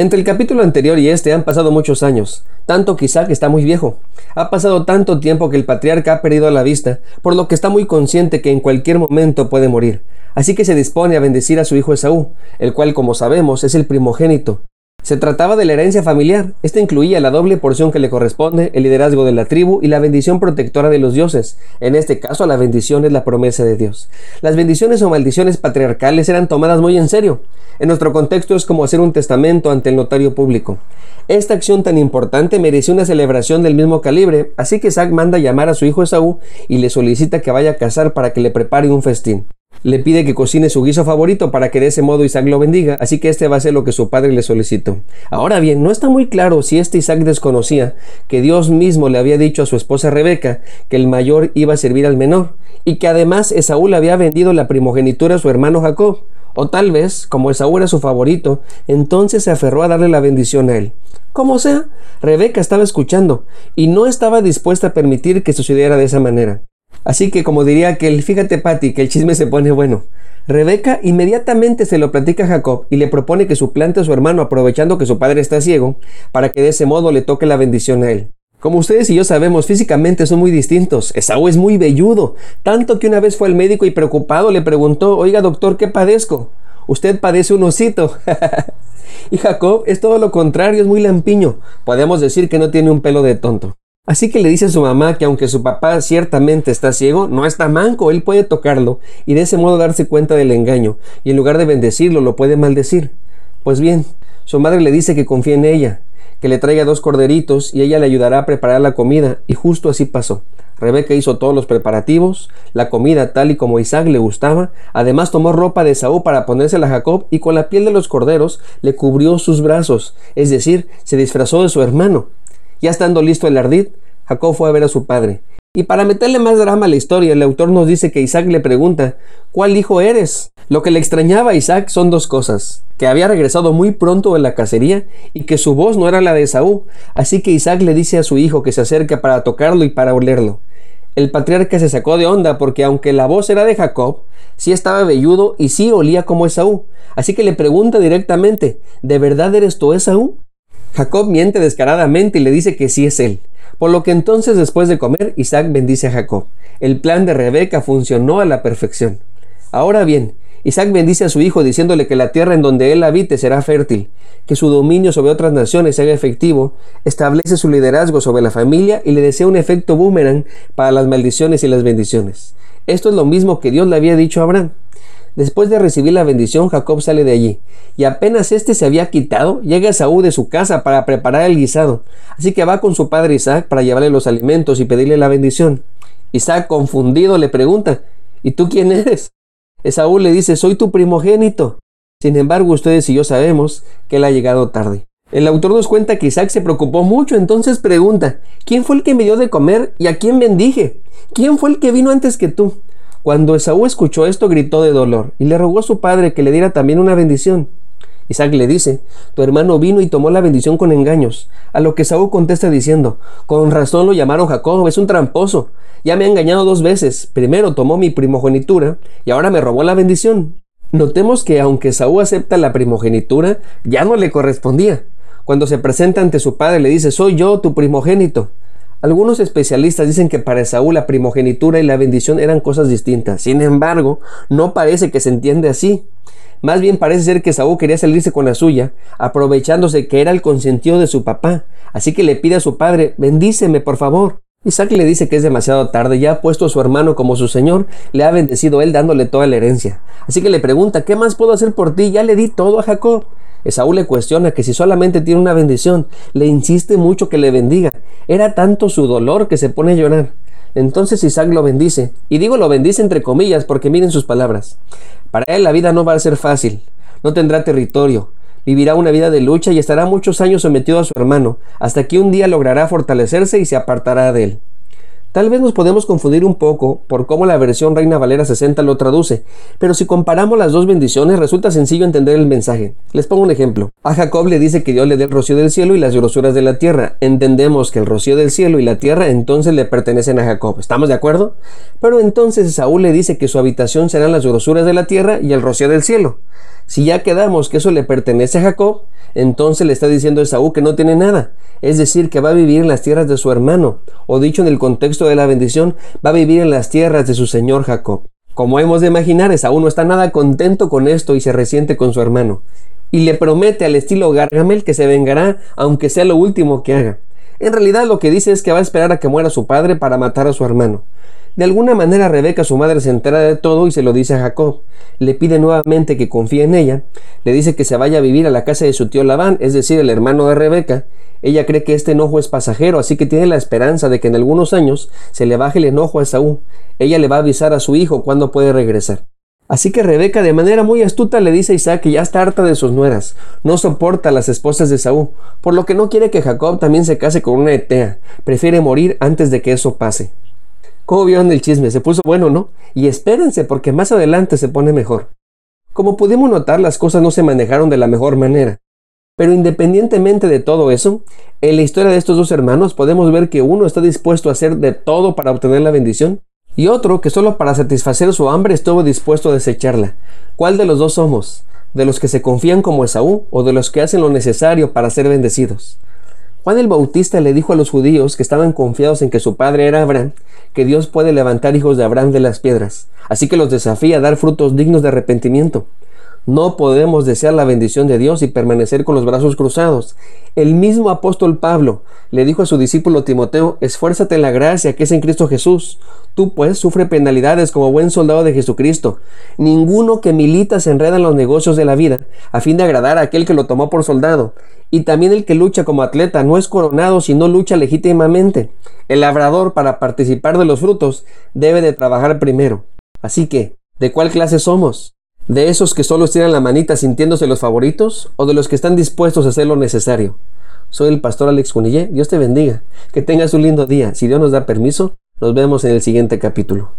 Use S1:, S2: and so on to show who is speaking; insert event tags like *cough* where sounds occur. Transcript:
S1: Entre el capítulo anterior y este han pasado muchos años, tanto que Isaac está muy viejo. Ha pasado tanto tiempo que el patriarca ha perdido la vista, por lo que está muy consciente que en cualquier momento puede morir. Así que se dispone a bendecir a su hijo Esaú, el cual, como sabemos, es el primogénito. Se trataba de la herencia familiar. Esta incluía la doble porción que le corresponde, el liderazgo de la tribu y la bendición protectora de los dioses. En este caso, la bendición es la promesa de Dios. Las bendiciones o maldiciones patriarcales eran tomadas muy en serio. En nuestro contexto es como hacer un testamento ante el notario público. Esta acción tan importante mereció una celebración del mismo calibre, así que Isaac manda llamar a su hijo Esaú y le solicita que vaya a cazar para que le prepare un festín. Le pide que cocine su guiso favorito para que de ese modo Isaac lo bendiga, así que este va a hacer lo que su padre le solicitó. Ahora bien, no está muy claro si este Isaac desconocía que Dios mismo le había dicho a su esposa Rebeca que el mayor iba a servir al menor, y que además Esaú le había vendido la primogenitura a su hermano Jacob. O tal vez, como Esaú era su favorito, entonces se aferró a darle la bendición a él. Como sea, Rebeca estaba escuchando y no estaba dispuesta a permitir que sucediera de esa manera. Así que como diría que el fíjate Patty que el chisme se pone bueno. Rebeca inmediatamente se lo platica a Jacob y le propone que suplante a su hermano aprovechando que su padre está ciego para que de ese modo le toque la bendición a él. Como ustedes y yo sabemos, físicamente son muy distintos. Esaú es muy velludo, tanto que una vez fue al médico y preocupado le preguntó, oiga doctor, ¿qué padezco? Usted padece un osito. *laughs* y Jacob es todo lo contrario, es muy lampiño. Podemos decir que no tiene un pelo de tonto. Así que le dice a su mamá que aunque su papá ciertamente está ciego, no está manco, él puede tocarlo y de ese modo darse cuenta del engaño, y en lugar de bendecirlo lo puede maldecir. Pues bien, su madre le dice que confía en ella, que le traiga dos corderitos y ella le ayudará a preparar la comida, y justo así pasó. Rebeca hizo todos los preparativos, la comida tal y como Isaac le gustaba, además tomó ropa de Saúl para ponérsela a Jacob y con la piel de los corderos le cubrió sus brazos, es decir, se disfrazó de su hermano. Ya estando listo el ardid, Jacob fue a ver a su padre. Y para meterle más drama a la historia, el autor nos dice que Isaac le pregunta, ¿cuál hijo eres? Lo que le extrañaba a Isaac son dos cosas, que había regresado muy pronto de la cacería y que su voz no era la de Saúl, así que Isaac le dice a su hijo que se acerque para tocarlo y para olerlo. El patriarca se sacó de onda porque aunque la voz era de Jacob, sí estaba velludo y sí olía como Esaú, así que le pregunta directamente, ¿de verdad eres tú Esaú? Jacob miente descaradamente y le dice que sí es él. Por lo que entonces después de comer, Isaac bendice a Jacob. El plan de Rebeca funcionó a la perfección. Ahora bien, Isaac bendice a su hijo diciéndole que la tierra en donde él habite será fértil, que su dominio sobre otras naciones sea efectivo, establece su liderazgo sobre la familia y le desea un efecto boomerang para las maldiciones y las bendiciones. Esto es lo mismo que Dios le había dicho a Abraham. Después de recibir la bendición, Jacob sale de allí, y apenas éste se había quitado, llega Saúl de su casa para preparar el guisado. Así que va con su padre Isaac para llevarle los alimentos y pedirle la bendición. Isaac, confundido, le pregunta, ¿Y tú quién eres? Esaú le dice, soy tu primogénito. Sin embargo, ustedes y yo sabemos que él ha llegado tarde. El autor nos cuenta que Isaac se preocupó mucho, entonces pregunta, ¿quién fue el que me dio de comer y a quién bendije? ¿Quién fue el que vino antes que tú? Cuando Esaú escuchó esto, gritó de dolor y le rogó a su padre que le diera también una bendición. Isaac le dice, tu hermano vino y tomó la bendición con engaños, a lo que Esaú contesta diciendo, con razón lo llamaron Jacob, es un tramposo, ya me ha engañado dos veces, primero tomó mi primogenitura y ahora me robó la bendición. Notemos que aunque Esaú acepta la primogenitura, ya no le correspondía. Cuando se presenta ante su padre le dice, soy yo tu primogénito. Algunos especialistas dicen que para Esaú la primogenitura y la bendición eran cosas distintas. Sin embargo, no parece que se entiende así. Más bien parece ser que Esaú quería salirse con la suya, aprovechándose que era el consentido de su papá. Así que le pide a su padre, bendíceme por favor. Isaac le dice que es demasiado tarde, ya ha puesto a su hermano como su señor, le ha bendecido él dándole toda la herencia. Así que le pregunta, ¿qué más puedo hacer por ti? Ya le di todo a Jacob. Esaú le cuestiona que si solamente tiene una bendición, le insiste mucho que le bendiga. Era tanto su dolor que se pone a llorar. Entonces Isaac lo bendice, y digo lo bendice entre comillas porque miren sus palabras. Para él la vida no va a ser fácil, no tendrá territorio, vivirá una vida de lucha y estará muchos años sometido a su hermano, hasta que un día logrará fortalecerse y se apartará de él. Tal vez nos podemos confundir un poco por cómo la versión Reina Valera 60 lo traduce, pero si comparamos las dos bendiciones resulta sencillo entender el mensaje. Les pongo un ejemplo. A Jacob le dice que Dios le dé el rocío del cielo y las grosuras de la tierra. Entendemos que el rocío del cielo y la tierra entonces le pertenecen a Jacob. ¿Estamos de acuerdo? Pero entonces Saúl le dice que su habitación serán las grosuras de la tierra y el rocío del cielo. Si ya quedamos que eso le pertenece a Jacob, entonces le está diciendo a Esaú que no tiene nada, es decir, que va a vivir en las tierras de su hermano, o dicho en el contexto de la bendición, va a vivir en las tierras de su señor Jacob. Como hemos de imaginar, Esaú no está nada contento con esto y se resiente con su hermano, y le promete al estilo Gargamel que se vengará aunque sea lo último que haga. En realidad lo que dice es que va a esperar a que muera su padre para matar a su hermano. De alguna manera Rebeca, su madre, se entera de todo y se lo dice a Jacob. Le pide nuevamente que confíe en ella, le dice que se vaya a vivir a la casa de su tío Labán, es decir, el hermano de Rebeca. Ella cree que este enojo es pasajero, así que tiene la esperanza de que en algunos años se le baje el enojo a Esaú. Ella le va a avisar a su hijo cuándo puede regresar. Así que Rebeca de manera muy astuta le dice a Isaac que ya está harta de sus nueras, no soporta a las esposas de Saúl, por lo que no quiere que Jacob también se case con una etea, prefiere morir antes de que eso pase. ¿Cómo vieron el chisme? Se puso bueno, ¿no? Y espérense porque más adelante se pone mejor. Como pudimos notar, las cosas no se manejaron de la mejor manera. Pero independientemente de todo eso, en la historia de estos dos hermanos podemos ver que uno está dispuesto a hacer de todo para obtener la bendición y otro que solo para satisfacer su hambre estuvo dispuesto a desecharla. ¿Cuál de los dos somos? ¿De los que se confían como Esaú o de los que hacen lo necesario para ser bendecidos? Juan el Bautista le dijo a los judíos que estaban confiados en que su padre era Abraham, que Dios puede levantar hijos de Abraham de las piedras, así que los desafía a dar frutos dignos de arrepentimiento. No podemos desear la bendición de Dios y permanecer con los brazos cruzados. El mismo apóstol Pablo le dijo a su discípulo Timoteo, esfuérzate en la gracia que es en Cristo Jesús. Tú pues sufre penalidades como buen soldado de Jesucristo. Ninguno que milita se enreda en los negocios de la vida a fin de agradar a aquel que lo tomó por soldado. Y también el que lucha como atleta no es coronado si no lucha legítimamente. El labrador para participar de los frutos debe de trabajar primero. Así que, ¿de cuál clase somos? ¿De esos que solo estiran la manita sintiéndose los favoritos o de los que están dispuestos a hacer lo necesario? Soy el pastor Alex Cunillé. Dios te bendiga. Que tengas un lindo día. Si Dios nos da permiso, nos vemos en el siguiente capítulo.